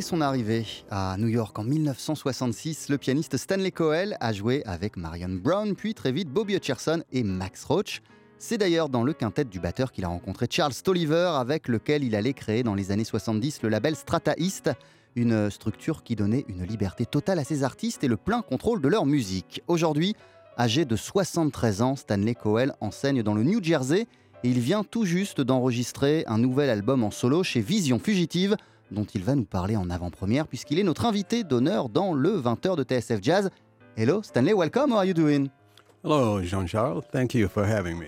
Dès son arrivée à New York en 1966, le pianiste Stanley Coel a joué avec Marion Brown, puis très vite Bobby Hutcherson et Max Roach. C'est d'ailleurs dans le quintet du batteur qu'il a rencontré Charles Tolliver, avec lequel il allait créer dans les années 70 le label Strata East, une structure qui donnait une liberté totale à ses artistes et le plein contrôle de leur musique. Aujourd'hui, âgé de 73 ans, Stanley Coel enseigne dans le New Jersey et il vient tout juste d'enregistrer un nouvel album en solo chez Vision Fugitive, dont il va nous parler en avant-première puisqu'il est notre invité d'honneur dans le 20h de TSF Jazz. Hello Stanley, welcome, how are you doing? Hello Jean-Charles, thank you for having me.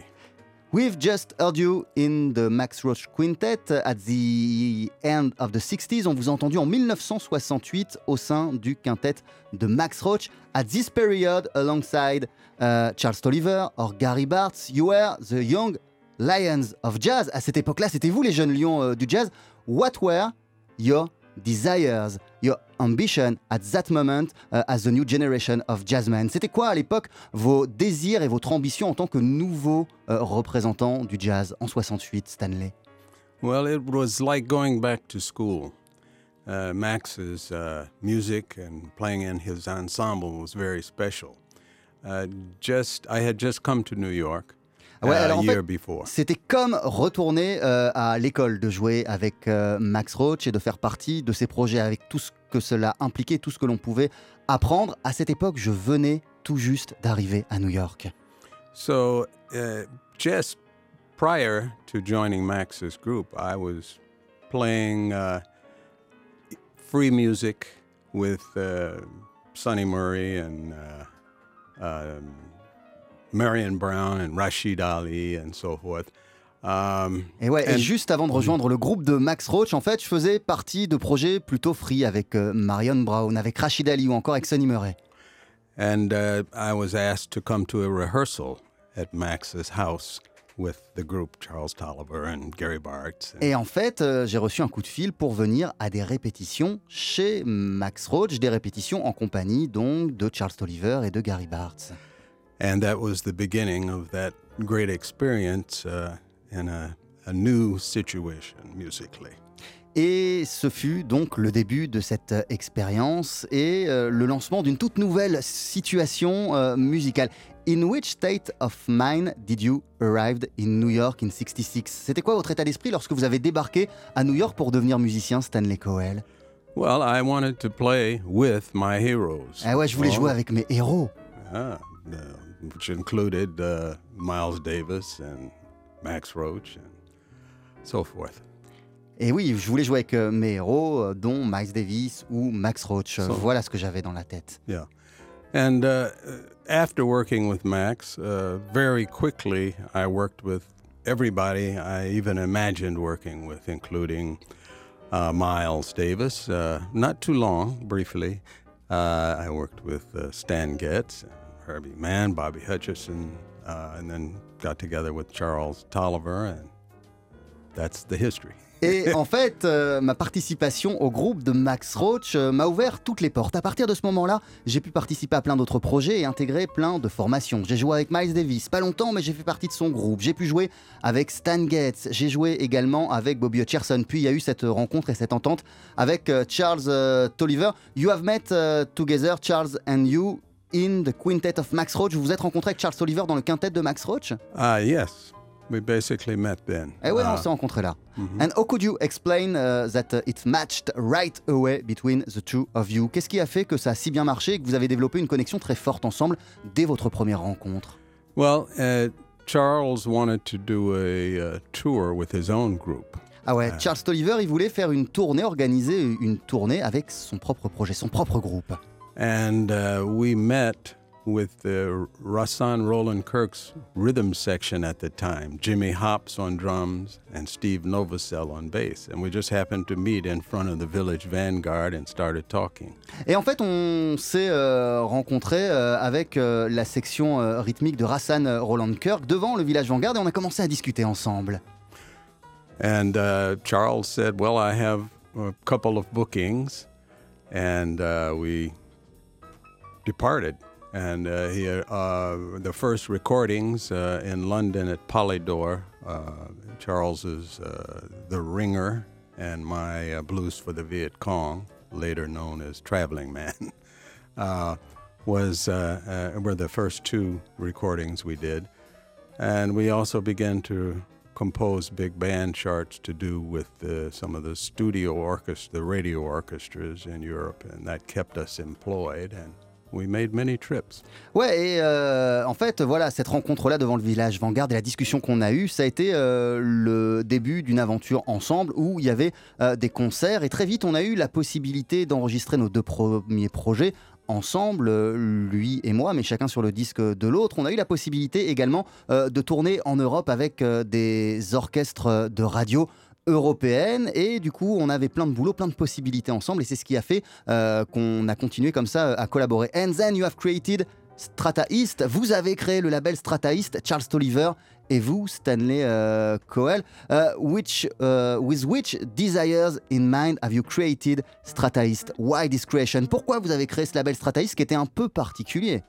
We've just heard you in the Max Roach Quintet at the end of the 60s. On vous a entendu en 1968 au sein du quintet de Max Roach. At this period, alongside uh, Charles Tolliver or Gary Bartz, you were the young lions of jazz. À cette époque-là, c'était vous les jeunes lions euh, du jazz. What were your desires, your ambition at that moment uh, as the new generation of jazzmen. C'était quoi à l'époque vos désirs et votre ambition en tant que nouveau euh, représentant du jazz en 68, Stanley Well, it was like going back to school. Uh, Max's uh, music and playing in his ensemble was very special. Uh, just, I had just come to New York. Ouais, uh, alors en fait. C'était comme retourner euh, à l'école, de jouer avec euh, Max Roach et de faire partie de ces projets avec tout ce que cela impliquait, tout ce que l'on pouvait apprendre. À cette époque, je venais tout juste d'arriver à New York. So, uh, just prior to joining Max's group, I was playing uh, free music with uh, Sonny Murray and uh, um, Marion Brown and Rashid Ali and so forth. Um, Et ouais, et juste avant de rejoindre le groupe de Max Roach, en fait, je faisais partie de projets plutôt free avec euh, Marion Brown, avec Rachid Ali ou encore avec Sonny Murray. and uh, I was asked to come to a rehearsal at Max's house with the group Charles Tolliver and Gary Bartz. and- Et en fait, euh, j'ai reçu un coup de fil pour venir à des répétitions chez Max Roach, des répétitions en compagnie donc de Charles Tolliver et de Gary Bartz. And that was the beginning of that great experience uh, in a, a new situation musically. Et ce fut donc le début de cette expérience et euh, le lancement d'une toute nouvelle situation euh, musicale. In which state of mind did you arrive in New York in 66 C'était quoi votre état d'esprit lorsque vous avez débarqué à New York pour devenir musicien, Stanley Coel? Well, I wanted to play with my heroes. Ah ouais, je voulais Oh, jouer avec mes héros. ah, which included uh, Miles Davis and Max Roach and so forth. Et oui, je voulais jouer avec euh, mes héros, euh, dont Miles Davis ou Max Roach. So- Voilà ce que j'avais dans la tête. Yeah. And uh, after working with Max, uh, very quickly I worked with everybody I even imagined working with, including uh, Miles Davis. Uh, not too long, briefly. Uh, I worked with uh, Stan Getz, Herbie Mann, Bobby Hutcherson, uh, and then got together with Charles Tolliver, and that's the history. Et en fait, euh, ma participation au groupe de Max Roach euh, m'a ouvert toutes les portes. À partir de ce moment-là, j'ai pu participer à plein d'autres projets et intégrer plein de formations. J'ai joué avec Miles Davis, pas longtemps, mais j'ai fait partie de son groupe. J'ai pu jouer avec Stan Getz. J'ai joué également avec Bobby Hutcherson. Puis il y a eu cette rencontre et cette entente avec euh, Charles Tolliver. You have met together, Charles and you, in the quintet of Max Roach. Vous vous êtes rencontré avec Charles Tolliver dans le quintet de Max Roach? Uh, yes, we basically met then. Eh ouais, on Uh, s'est rencontrés là. mhm. And how could you explain uh, that uh, it matched right away between the two of you? Qu'est-ce qui a fait que ça a si bien marché et que vous avez développé une connexion très forte ensemble dès votre première rencontre? Well, uh, Charles wanted to do a uh, tour with his own group. Ah ouais, Euh. Charles Tolliver, il voulait faire une tournée, organiser une tournée avec son propre projet, son propre groupe. And uh, we met with the Rassan Roland Kirk's rhythm section at the time, Jimmy Hops on drums and Steve Novosel on bass. And we just happened to meet in front of the Village Vanguard and started talking. Et en fait, on s'est euh, rencontrés euh, avec euh, la section euh, rythmique de Rassan euh, Roland Kirk devant le village Vanguard et on a commencé à discuter ensemble. And uh, Charles said, Well, I have a couple of bookings. And uh, we departed. And uh, he, uh, the first recordings uh, in London at Polydor, uh, Charles's uh, The Ringer and my uh, Blues for the Viet Cong. later known as Traveling Man, uh, was uh, uh, were the first two recordings we did, and we also began to compose big band charts to do with some of the studio orchestra, the radio orchestras in Europe, and that kept us employed and We made many trips. Ouais, et euh, en fait, voilà, cette rencontre-là devant le village Vanguard et la discussion qu'on a eue, ça a été euh, le début d'une aventure ensemble où il y avait euh, des concerts. Et très vite, on a eu la possibilité d'enregistrer nos deux premiers projets ensemble, lui et moi, mais chacun sur le disque de l'autre. On a eu la possibilité également de tourner en Europe avec des orchestres de radio européenne et du coup on avait plein de boulot, plein de possibilités ensemble et c'est ce qui a fait euh, qu'on a continué comme ça à collaborer. And then you have created Strata East, vous avez créé le label Strata East, Charles Tolliver et vous, Stanley euh, Coel, which, with which desires in mind have you created Strata East? Why this creation? Pourquoi vous avez créé ce label Strata East qui était un peu particulier?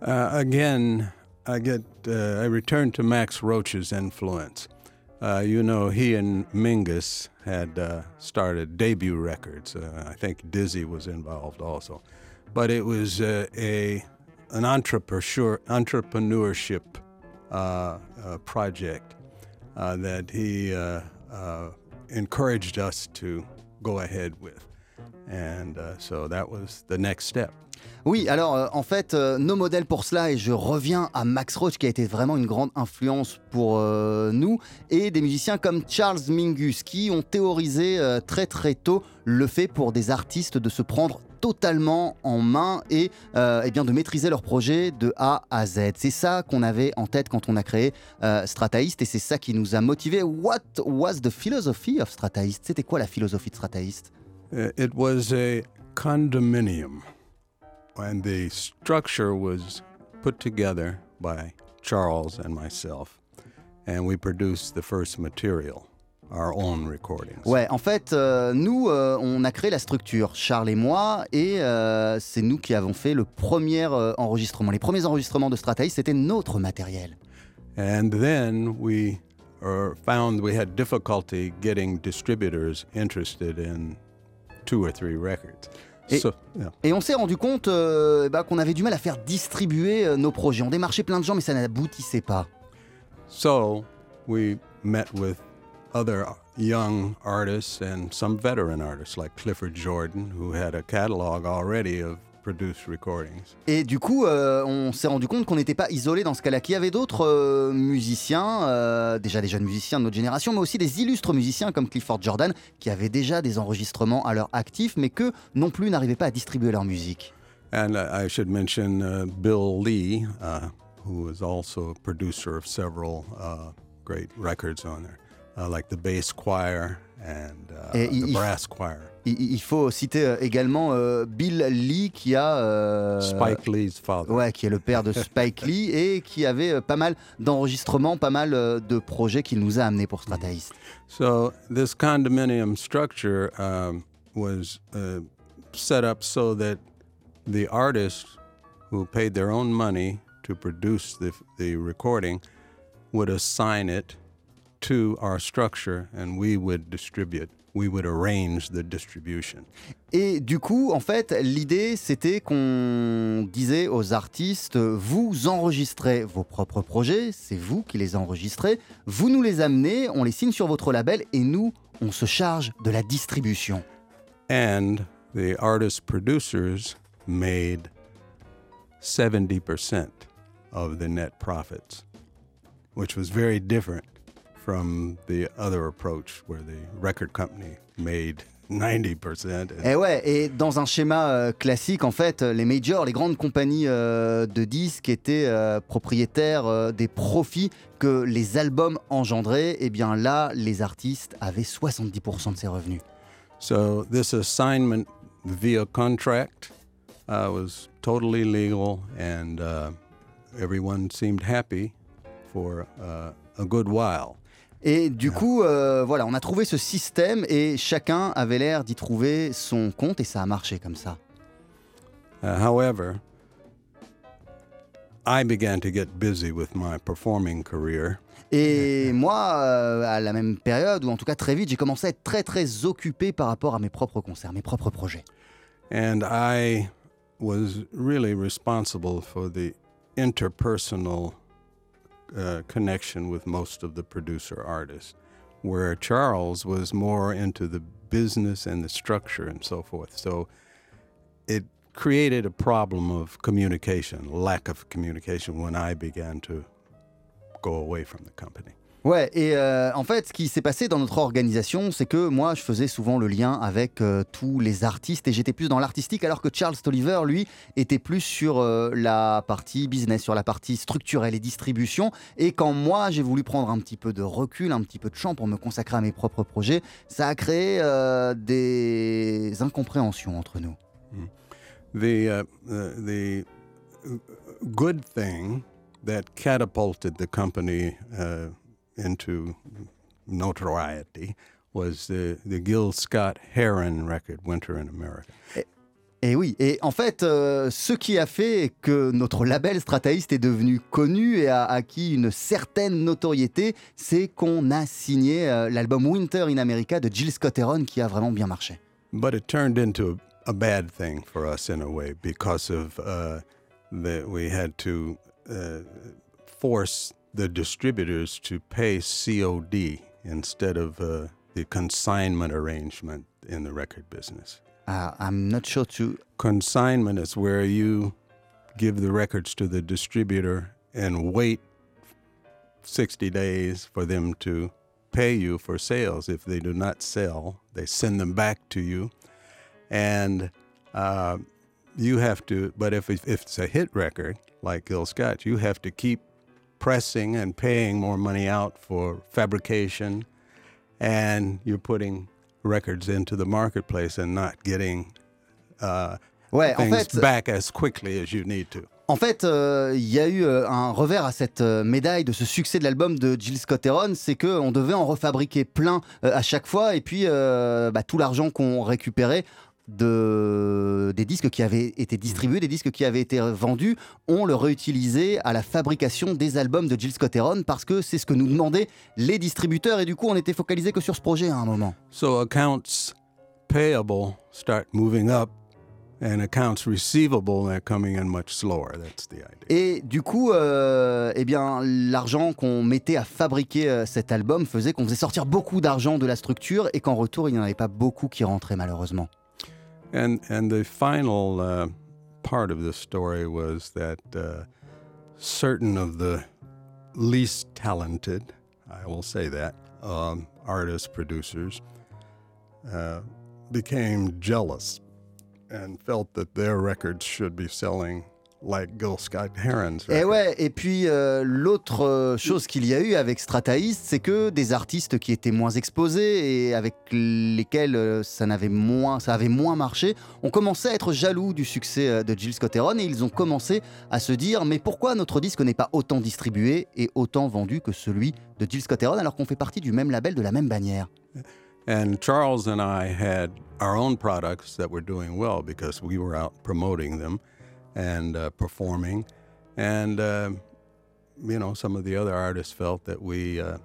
Uh, again, I get, uh, I return to Max Roach's influence. Uh, you know, he and Mingus had uh, started debut records. Uh, I think Dizzy was involved also, but it was uh, a an entrepreneur entrepreneurship uh, uh, project that he encouraged us to go ahead with, and so that was the next step. Oui, alors euh, en fait, euh, nos modèles pour cela, et je reviens à Max Roach qui a été vraiment une grande influence pour euh, nous, et des musiciens comme Charles Mingus qui ont théorisé très très tôt le fait pour des artistes de se prendre totalement en main et, eh bien de maîtriser leur projet de A à Z. C'est ça qu'on avait en tête quand on a créé Strataist et c'est ça qui nous a motivés. What was the philosophy of Strataist C'était quoi la philosophie de Strataist It was a condominium. and the structure was put together by Charles and myself, and we produced the first material. Our own recordings. Ouais, en fait, euh, nous, euh, on a créé la structure, Charles et moi, et euh, c'est nous qui avons fait le premier euh, enregistrement. Les premiers enregistrements de Strataïs, c'était notre matériel. And then we uh, found we had difficulty getting distributors interested in two or three records. Et, on s'est rendu compte euh, bah, qu'on avait du mal à faire distribuer euh, nos projets. On démarchait plein de gens, mais ça n'aboutissait pas. So we met with other young artists and some veteran artists like Clifford Jordan, who had a catalog already of et du coup, euh, on s'est rendu compte qu'on n'était pas isolé dans ce cas-là, qu'il y avait d'autres euh, musiciens, euh, déjà des jeunes musiciens de notre génération, mais aussi des illustres musiciens comme Clifford Jordan, qui avaient déjà des enregistrements à leur actif, mais que non plus n'arrivaient pas à distribuer leur musique. And I should mention uh, Bill Lee, uh, who is also a producer of several uh, great records on there, uh, like the Bass Choir and uh, the Brass Choir il, faut citer euh, également euh, Bill Lee qui a euh, Spike Lee's father. Ouais, qui est le père de Spike Lee et qui avait pas mal d'enregistrements, pas mal de projets qu'il nous a amenés pour Strataist. So this condominium structure um, was uh, set up so that the artists who paid their own money to produce the, the recording would assign it to our structure and we would distribute we would arrange the distribution. Et du coup, en fait, l'idée, c'était qu'on disait aux artistes, vous enregistrez vos propres projets, c'est vous qui les enregistrez, vous nous les amenez, on les signe sur votre label et nous, on se charge de la distribution. And the artist producers made 70% of the net profits, which was very different from the other approach where the record company made 90%. Et ouais, et dans un schéma euh, classique, en fait, les majors, les grandes compagnies euh, de disques étaient euh, propriétaires des profits que les albums engendraient. Et bien là, les artistes avaient 70% de ces revenus. So this assignment via contract uh, was totally legal and uh, everyone seemed happy for uh, a good while. Et du coup, euh, voilà, on a trouvé ce système et chacun avait l'air d'y trouver son compte et ça a marché comme ça. Uh, however, I began to get busy with my performing career. Et moi, euh, à la même période, ou en tout cas très vite, j'ai commencé à être très très occupé par rapport à mes propres concerts, mes propres projets. And I was really responsible for the interpersonal uh, connection with most of the producer artists, where Charles was more into the business and the structure and so forth. So it created a problem of communication, lack of communication, when I began to go away from the company. Ouais, et euh, en fait, ce qui s'est passé dans notre organisation, c'est que moi, je faisais souvent le lien avec euh, tous les artistes et j'étais plus dans l'artistique, alors que Charles Tolliver, lui, était plus sur euh, la partie business, sur la partie structurelle et distribution. Et quand moi, j'ai voulu prendre un petit peu de recul, un petit peu de champ pour me consacrer à mes propres projets, ça a créé des incompréhensions entre nous. The, uh, the good thing that catapulted the company uh, into notoriety was the, the Gil Scott Heron record, Winter in America. Et, oui, et en fait, euh, ce qui a fait que notre label Strataist est devenu connu et a acquis une certaine notoriété, c'est qu'on a signé euh, l'album Winter in America de Jill Scott Heron qui a vraiment bien marché. But it turned into a, a bad thing for us in a way because of uh, that we had to uh, force the distributors to pay COD instead of uh, the consignment arrangement in the record business. Uh, I'm not sure to. Consignment is where you give the records to the distributor and wait 60 days for them to pay you for sales. If they do not sell, they send them back to you. And uh, you have to, but if, if it's a hit record like Gil Scott, you have to keep pressing and paying more money out for fabrication, and you're putting records into the marketplace and not getting uh, ouais, things en fait, back as quickly as you need to. En fait, il euh, y a eu euh, un revers à cette euh, médaille de ce succès de l'album de Jill Scott Heron, c'est qu'on devait en refabriquer plein à chaque fois, et puis bah, tout l'argent qu'on récupérait, de, des disques qui avaient été distribués, des disques qui avaient été vendus, on le réutilisé à la fabrication des albums de Jill Scott Heron parce que c'est ce que nous demandaient les distributeurs et du coup on était focalisé que sur ce projet à un moment. So accounts payable start moving up and accounts receivable they're coming in much slower. That's the idea. Et du coup, euh, eh bien, l'argent qu'on mettait à fabriquer euh, cet album faisait qu'on faisait sortir beaucoup d'argent de la structure et qu'en retour, il n'y en avait pas beaucoup qui rentraient malheureusement. And and the final uh, part of this story was that uh, certain of the least talented, I will say that, um, artists, producers, uh, became jealous and felt that their records should be selling like Heron's Et ouais, et puis euh, l'autre euh, chose qu'il y a eu avec Strataist, c'est que des artistes qui étaient moins exposés et avec lesquels euh, ça, n'avait moins, ça avait moins marché, ont commencé à être jaloux du succès de Jill Scott Heron et ils ont commencé à se dire mais pourquoi notre disque n'est pas autant distribué et autant vendu que celui de Jill Scott Heron alors qu'on fait partie du même label, de la même bannière? And Charles and I had our own products that were doing well because we were out promoting them. And uh, performing. And, uh, you know, some of the other artists felt that we uh,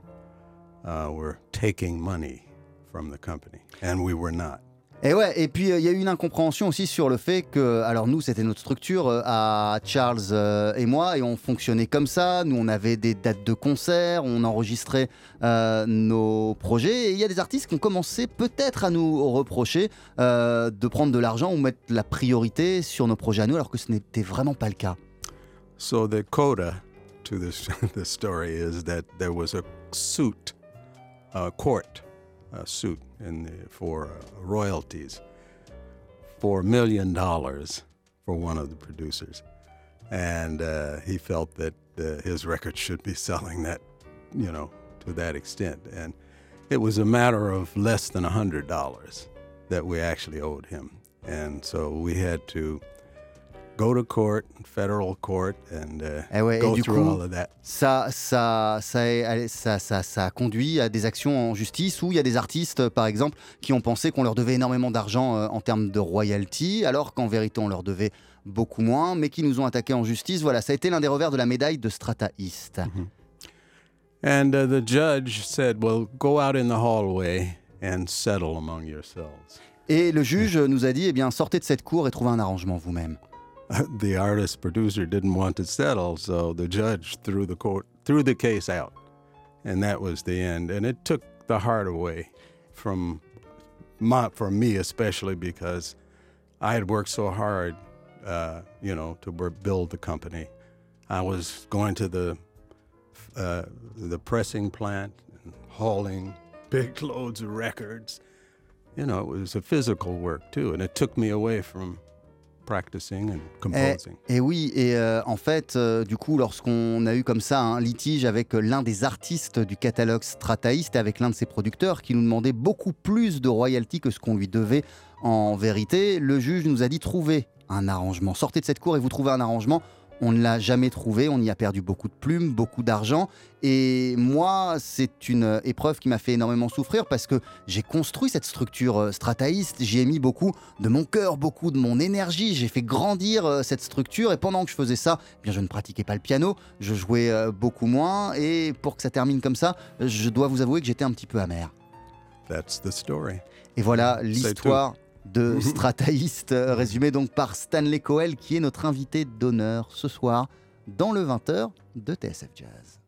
uh, were taking money from the company, and we were not. Et ouais, et puis euh, il y a eu une incompréhension aussi sur le fait que, alors nous, c'était notre structure euh, à Charles euh, et moi, et on fonctionnait comme ça. Nous, on avait des dates de concert, on enregistrait nos projets, et il y a des artistes qui ont commencé peut-être à nous reprocher de prendre de l'argent ou mettre la priorité sur nos projets à nous, alors que ce n'était vraiment pas le cas. So the coda to this, this story is that there was a suit, a court suit in the, for uh, royalties, four million dollars for one of the producers, and uh, he felt that uh, his record should be selling that, you know, to that extent, and it was a matter of less than a hundred dollars that we actually owed him, and so we had to go to court, federal court, and uh, eh ouais, go et du through coup, all of that. Ça, ça, ça, ça, ça, conduit à des actions en justice où il y a des artistes, par exemple, qui ont pensé qu'on leur devait énormément d'argent euh, en termes de royalty, alors qu'en vérité, on leur devait beaucoup moins, mais qui nous ont attaqués en justice. Voilà, ça a été l'un des revers de la médaille de Strata East. Mm-hmm. And uh, the judge said, Well, go out in the hallway and settle among yourselves. Et le juge nous a dit, eh bien, sortez de cette cour et trouvez un arrangement vous-même. the artist producer didn't want to settle, so the judge threw the court threw the case out, and that was the end. And it took the heart away from my, from me, especially because I had worked so hard, uh, you know, to build the company. I was going to the uh, the pressing plant and hauling big loads of records. You know, it was a physical work too, and it took me away from practicing and composing. Et, oui, et euh, en fait, euh, du coup, lorsqu'on a eu comme ça un litige avec l'un des artistes du catalogue Strataïste et avec l'un de ses producteurs qui nous demandait beaucoup plus de royalties que ce qu'on lui devait en vérité, le juge nous a dit trouvez un arrangement. Sortez de cette cour et vous trouvez un arrangement. On ne l'a jamais trouvé, on y a perdu beaucoup de plumes, beaucoup d'argent. Et moi, c'est une épreuve qui m'a fait énormément souffrir parce que j'ai construit cette structure euh, strataïste, j'y ai mis beaucoup de mon cœur, beaucoup de mon énergie, j'ai fait grandir euh, cette structure et pendant que je faisais ça, eh bien je ne pratiquais pas le piano, je jouais euh, beaucoup moins et pour que ça termine comme ça, je dois vous avouer que j'étais un petit peu amer. That's the story. Et voilà l'histoire de Strataïste, euh, résumé donc par Stanley Coel, qui est notre invité d'honneur ce soir dans le 20h de TSF Jazz.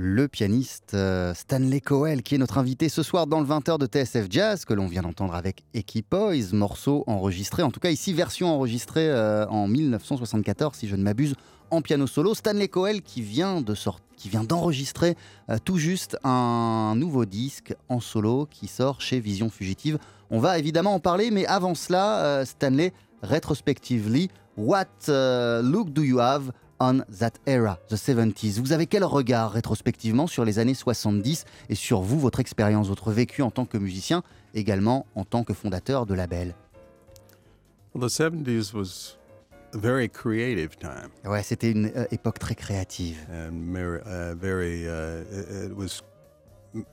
Le pianiste euh, Stanley Cowell, qui est notre invité ce soir dans le 20h de TSF Jazz, que l'on vient d'entendre avec Equipoise, morceau enregistré, en tout cas ici version enregistrée euh, en 1974, si je ne m'abuse, en piano solo. Stanley Cowell qui vient de qui vient d'enregistrer euh, tout juste un nouveau disque en solo qui sort chez Vision Fugitive. On va évidemment en parler, mais avant cela, Stanley, retrospectively, what look do you have on that era, the 70s. Vous avez quel regard rétrospectivement sur les années 70 et sur vous, votre expérience, votre vécu en tant que musicien, également en tant que fondateur de label? Well, The 70s was a very creative time. Ouais, c'était une euh, époque très créative. And very, uh, very uh, it was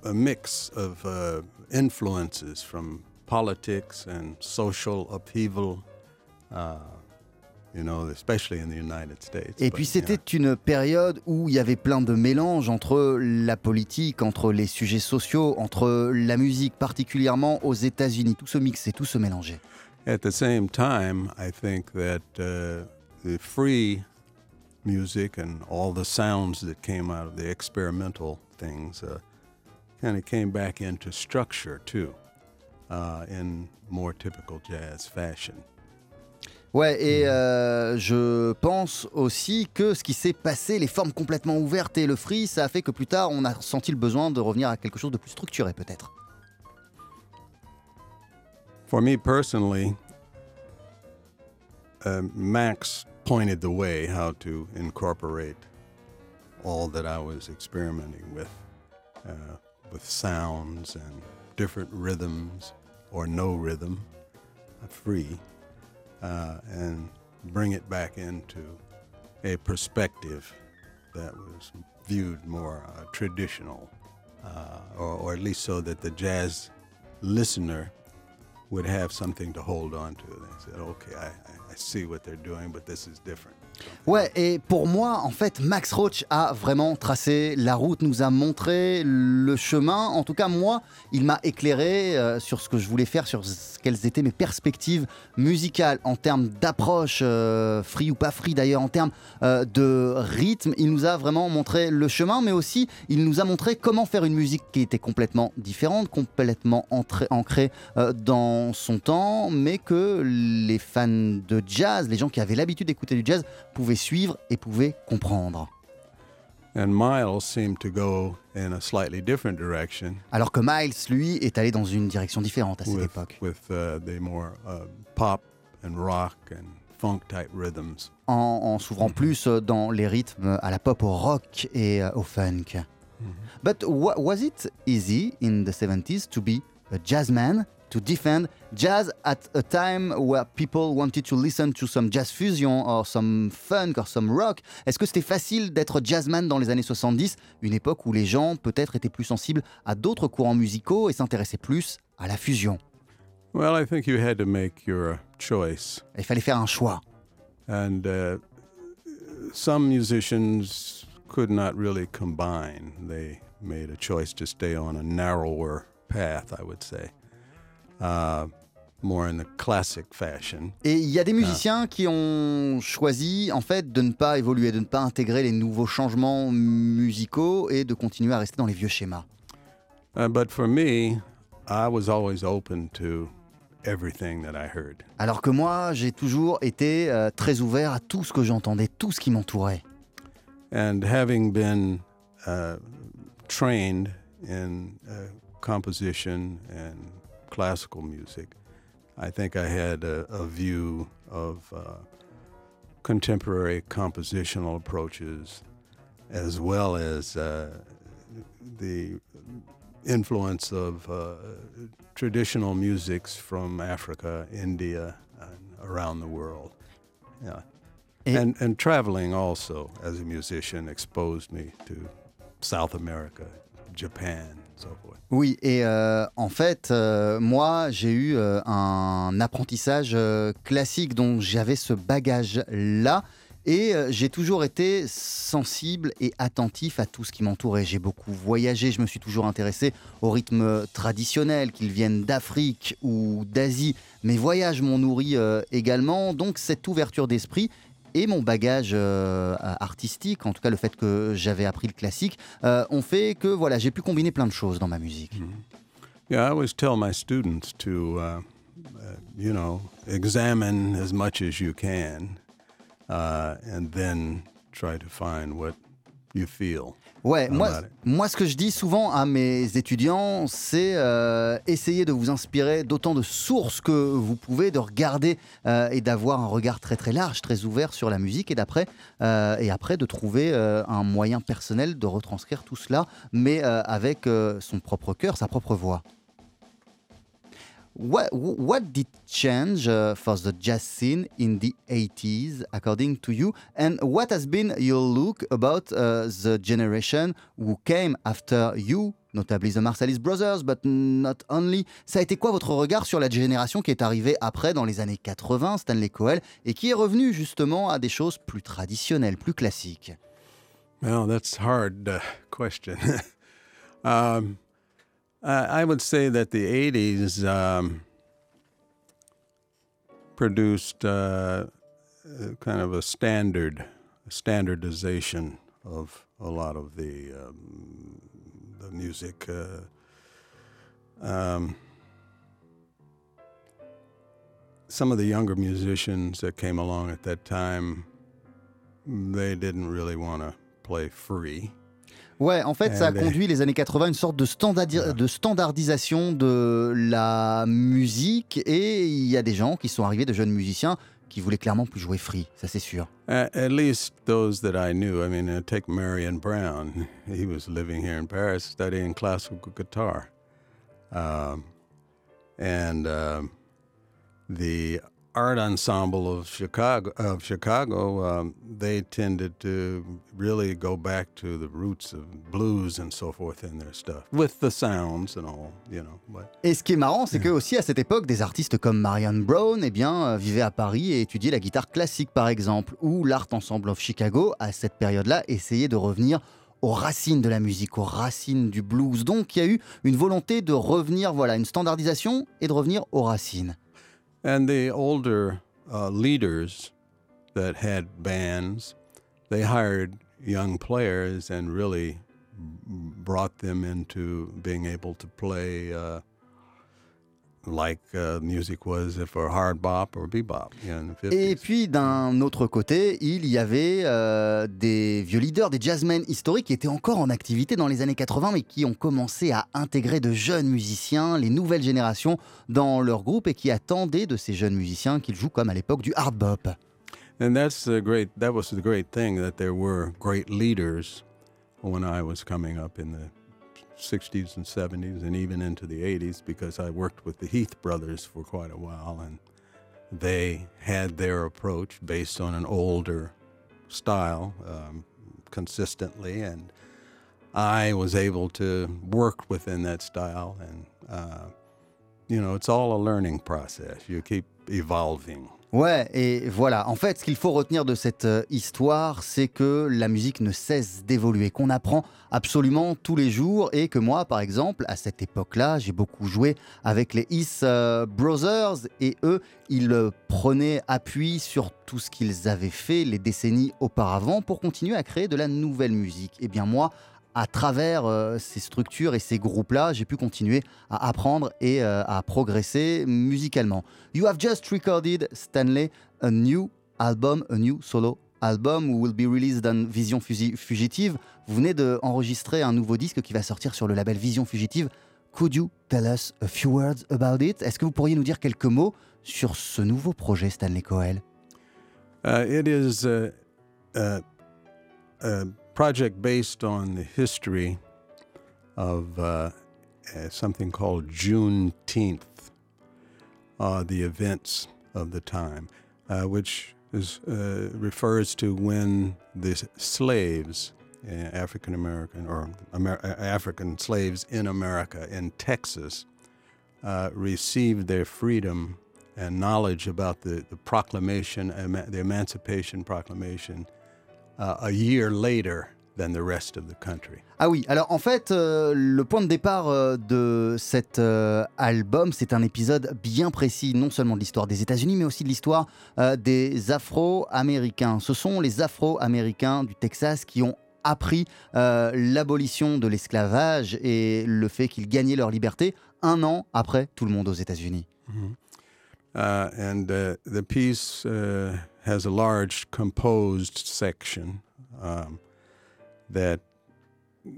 a mix of uh, influences from politics and social upheaval. Et puis c'était une période où il y avait plein de mélanges entre la politique, entre les sujets sociaux, entre la musique, particulièrement aux États-Unis. Tout se mixait, tout se mélangeait. At the same time, I think that uh, the free music and all the sounds that came out of the experimental things uh, kind of came back into structure too, uh, in more typical jazz fashion. Ouais, et hmm. euh, je pense aussi que ce qui s'est passé, les formes complètement ouvertes et le free, ça a fait que plus tard, on a senti le besoin de revenir à quelque chose de plus structuré, peut-être. For me personally, uh, Max pointed the way how to incorporate all that I was experimenting with, uh, with sounds and different rhythms or no rhythm, free. Uh, and bring it back into a perspective that was viewed more uh, traditional, uh, or, or, at least so that the jazz listener would have something to hold on to. They said, okay, I, I see what they're doing, but this is different. Ouais, et pour moi, en fait, Max Roach a vraiment tracé la route, nous a montré le chemin. En tout cas, moi, il m'a éclairé euh, sur ce que je voulais faire, sur quelles étaient mes perspectives musicales en termes d'approche, euh, free ou pas free d'ailleurs, en termes euh, de rythme. Il nous a vraiment montré le chemin, mais aussi il nous a montré comment faire une musique qui était complètement différente, complètement ancrée dans son temps, mais que les fans de jazz, les gens qui avaient l'habitude d'écouter du jazz, pouvait suivre et pouvait comprendre. And Miles seemed to go in a slightly different direction. Alors que Miles, lui, est allé dans une direction différente à cette with, époque. With uh, the more uh, pop and rock and funk type rhythms. En, en s'ouvrant plus euh, dans les rythmes à la pop, au rock et euh, au funk. Mm -hmm. But was it easy in the 70s to be a jazzman to defend jazz at a time where people wanted to listen to some jazz fusion or some funk or some rock. Est-ce que c'était facile d'être jazzman dans les années 70, une époque où les gens peut-être étaient plus sensibles à d'autres courants musicaux et s'intéressaient plus à la fusion? Well, I think you had to make your choice. Il fallait faire un choix. And uh, some musicians could not really combine. They made a choice to stay on a narrower path, I would say. Uh, more in the classic fashion. Et il y a des uh, musiciens qui ont choisi en fait de ne pas évoluer, de ne pas intégrer les nouveaux changements musicaux et de continuer à rester dans les vieux schémas. Uh, but for me, I was always open to everything that I heard. Alors que moi, j'ai toujours été euh, très ouvert à tout ce que j'entendais, tout ce qui m'entourait. And having been uh, trained in uh, composition and classical music. I think I had a, a view of uh, contemporary compositional approaches as well as uh, the influence of uh, traditional musics from Africa, India, and around the world. Yeah. And, and traveling also as a musician exposed me to South America, Japan, Oui, et euh, en fait, euh, moi, j'ai eu euh, un apprentissage classique dont j'avais ce bagage-là. Et j'ai toujours été sensible et attentif à tout ce qui m'entourait. J'ai beaucoup voyagé, je me suis toujours intéressé au rythme traditionnel, qu'ils viennent d'Afrique ou d'Asie. Mes voyages m'ont nourri également, donc cette ouverture d'esprit et mon bagage euh, artistique, en tout cas le fait que j'avais appris le classique, euh, ont fait que voilà, j'ai pu combiner plein de choses dans ma musique. Mm-hmm. Yeah, I always tell my students to, uh, uh, you know, examine as much as you can, uh, and then try to find what you feel. Ouais, moi, moi, ce que je dis souvent à mes étudiants, c'est euh, essayer de vous inspirer d'autant de sources que vous pouvez, de regarder euh, et d'avoir un regard très très large, très ouvert sur la musique, et d'après euh, et après de trouver un moyen personnel de retranscrire tout cela, mais avec son propre cœur, sa propre voix. What, what did change uh, for the jazz scene in the 80s, according to you? And what has been your look about uh, the generation who came after you, notably the Marsalis Brothers, but not only? Ça a été quoi votre regard sur la génération qui est arrivée après, dans les années 80, Stanley Coel, et qui est revenue justement à des choses plus traditionnelles, plus classiques? Well, that's hard uh, question. um, Uh, I would say that the 80s um, produced uh, kind of a standard, standardization of a lot of the, um, the music. Uh, um, some of the younger musicians that came along at that time, they didn't really want to play free. Ouais, en fait, ça a conduit les années 80 à une sorte de, de standardisation de la musique et il y a des gens qui sont arrivés, de jeunes musiciens, qui voulaient clairement plus jouer free, ça c'est sûr. Uh, at least those that I knew. I mean, uh, take Marion Brown. He was living here in Paris studying classical guitar. Um, and um, the art ensemble of Chicago, of Chicago, um, they tended to really go back to the roots of blues and so forth in their stuff, with the sounds and all, you know. But, et ce qui est marrant, c'est que aussi à cette époque, des artistes comme Marion Brown, eh bien, euh, vivaient à Paris et étudiaient la guitare classique, par exemple, ou l'art ensemble of Chicago, à cette période-là, essayait de revenir aux racines de la musique, aux racines du blues. Donc il y a eu une volonté de revenir, voilà, une standardisation et de revenir aux racines. And the older uh, leaders that had bands, they hired young players and really brought them into being able to play uh, like uh, music was for hard bop or bebop. Et puis d'un autre côté, il y avait euh, des vieux leaders, des jazzmen historiques qui étaient encore en activité dans les années 80, mais qui ont commencé à intégrer de jeunes musiciens, les nouvelles générations, dans leur groupe et qui attendaient de ces jeunes musiciens qu'ils jouent comme à l'époque du hard bop. And that's a great. That was the great thing that there were great leaders when I was coming up in the 60s and 70s and even into the 80s because I worked with the Heath brothers for quite a while and they had their approach based on an older style um, consistently and I was able to work within that style and uh, you know it's all a learning process. You keep evolving Ouais, et voilà. En fait, ce qu'il faut retenir de cette euh, histoire, c'est que la musique ne cesse d'évoluer, qu'on apprend absolument tous les jours, et que moi, par exemple, à cette époque-là, j'ai beaucoup joué avec les East euh, Brothers, et eux, ils euh, prenaient appui sur tout ce qu'ils avaient fait les décennies auparavant pour continuer à créer de la nouvelle musique. Eh bien moi, à travers euh, ces structures et ces groupes-là, j'ai pu continuer à apprendre et euh, à progresser musicalement. You have just recorded, Stanley, a new album, a new solo album will be released on Vision Fugitive. Vous venez d'enregistrer un nouveau disque qui va sortir sur le label Vision Fugitive. Could you tell us a few words about it? Est-ce que vous pourriez nous dire quelques mots sur ce nouveau projet, Stanley Coel? Uh, It is uh, uh, project based on the history of uh, something called Juneteenth, uh, the events of the time, uh, which is, uh, refers to when the slaves, uh, African American or Amer- African slaves in America, in Texas, received their freedom and knowledge about the, the proclamation, the Emancipation Proclamation, uh, a year later than the rest of the country. Ah oui, alors en fait, euh, le point de départ euh, de cet euh, album, c'est un épisode bien précis, non seulement de l'histoire des États-Unis, mais aussi de l'histoire des Afro-Américains. Ce sont les Afro-Américains du Texas qui ont appris l'abolition de l'esclavage et le fait qu'ils gagnaient leur liberté un an après tout le monde aux États-Unis. Uh, and uh, the piece uh, has a large composed section um, that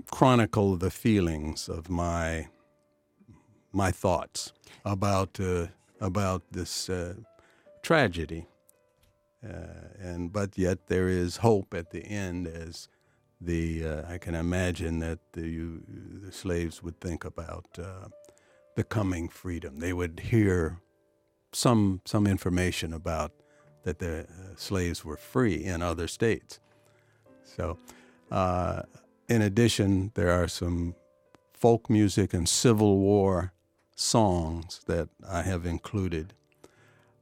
chronicle the feelings of my my thoughts about uh, about this uh, tragedy, uh, and but yet there is hope at the end as the I can imagine that the, you, the slaves would think about the coming freedom. They would hear some some information about that the uh, slaves were free in other states. So, uh, in addition, there are some folk music and Civil War songs that I have included,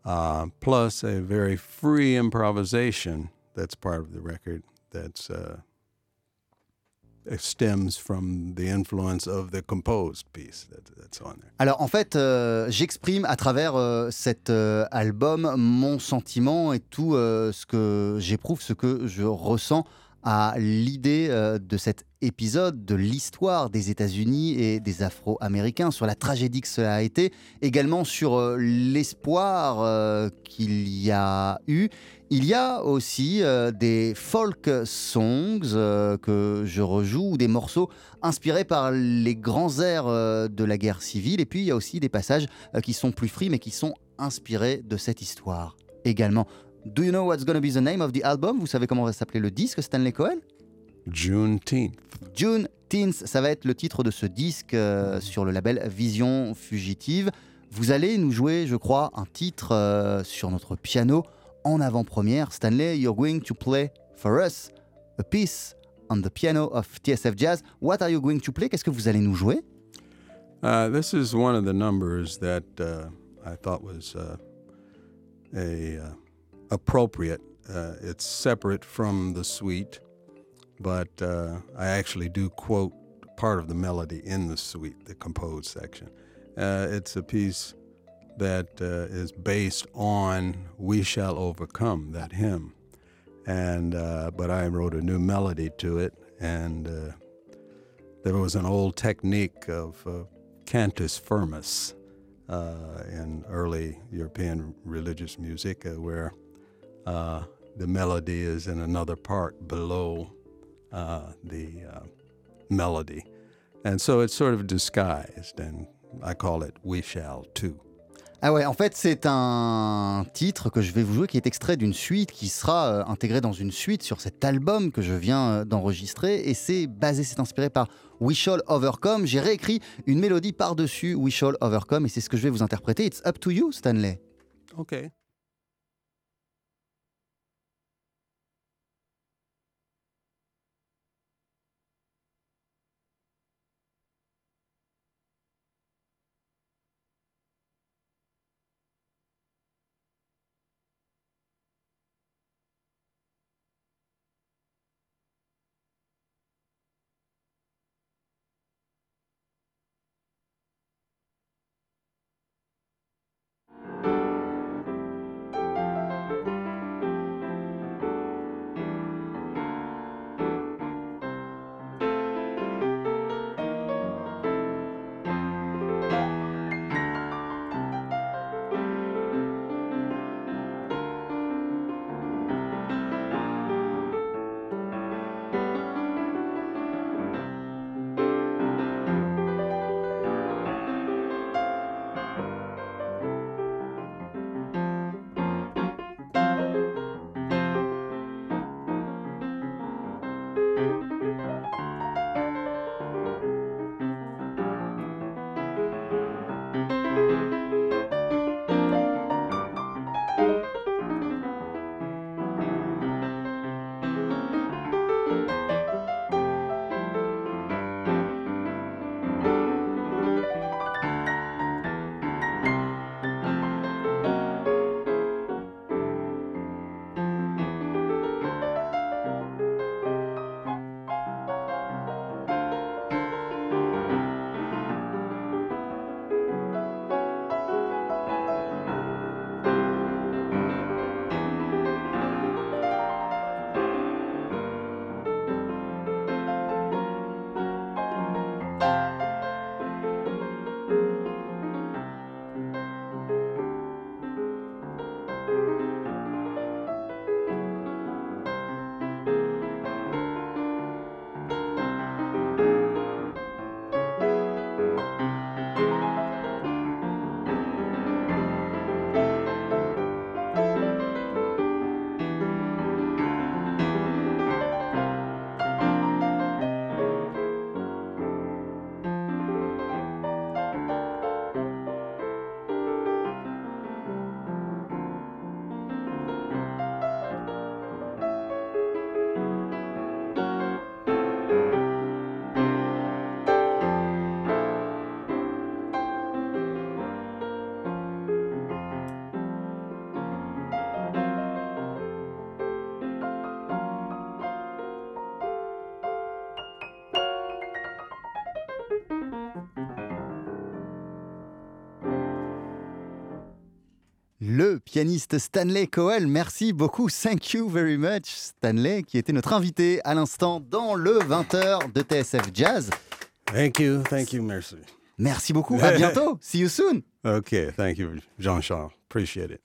uh, plus a very free improvisation that's part of the record. That's uh, stems from the influence of the composed piece that's on there. Alors en fait, euh, j'exprime à travers euh, cet euh, album mon sentiment et tout ce que j'éprouve, ce que je ressens à l'idée de cet épisode de l'histoire des États-Unis et des Afro-Américains, sur la tragédie que cela a été, également sur l'espoir qu'il y a eu il y a aussi euh, des folk songs euh, que je rejoue, ou des morceaux inspirés par les grands airs euh, de la guerre civile. Et puis il y a aussi des passages qui sont plus free, mais qui sont inspirés de cette histoire également. Do you know what's gonna be the name of the album? Vous savez comment va s'appeler le disque Stanley Cohen? Juneteenth. Juneteenth, ça va être le titre de ce disque sur le label Vision Fugitive. Vous allez nous jouer, je crois, un titre sur notre piano en avant-première. Stanley, you're going to play for us a piece on the piano of TSF Jazz. What are you going to play? Qu'est-ce que vous allez nous jouer? Uh, this is one of the numbers that uh, I thought was uh, a uh, appropriate. Uh, it's separate from the suite, but uh, I actually do quote part of the melody in the suite, the composed section. it's a piece that uh, is based on "We Shall Overcome," that hymn, and uh, but I wrote a new melody to it, and uh, there was an old technique of uh, cantus firmus uh, in early European religious music, uh, where the melody is in another part below the melody, and so it's sort of disguised, and I call it "We Shall" too. Ah ouais, en fait, c'est un titre que je vais vous jouer qui est extrait d'une suite qui sera euh, intégrée dans une suite sur cet album que je viens euh, d'enregistrer. Et c'est basé, c'est inspiré par We Shall Overcome. J'ai réécrit une mélodie par-dessus We Shall Overcome et c'est ce que je vais vous interpréter. It's up to you, Stanley. Ok. Le pianiste Stanley Coel, merci beaucoup, thank you very much Stanley, qui était notre invité à l'instant dans le 20h de TSF Jazz. Thank you, thank you, merci. Merci beaucoup, à bientôt, see you soon. Okay, thank you, Jean-Charles. Appreciate it.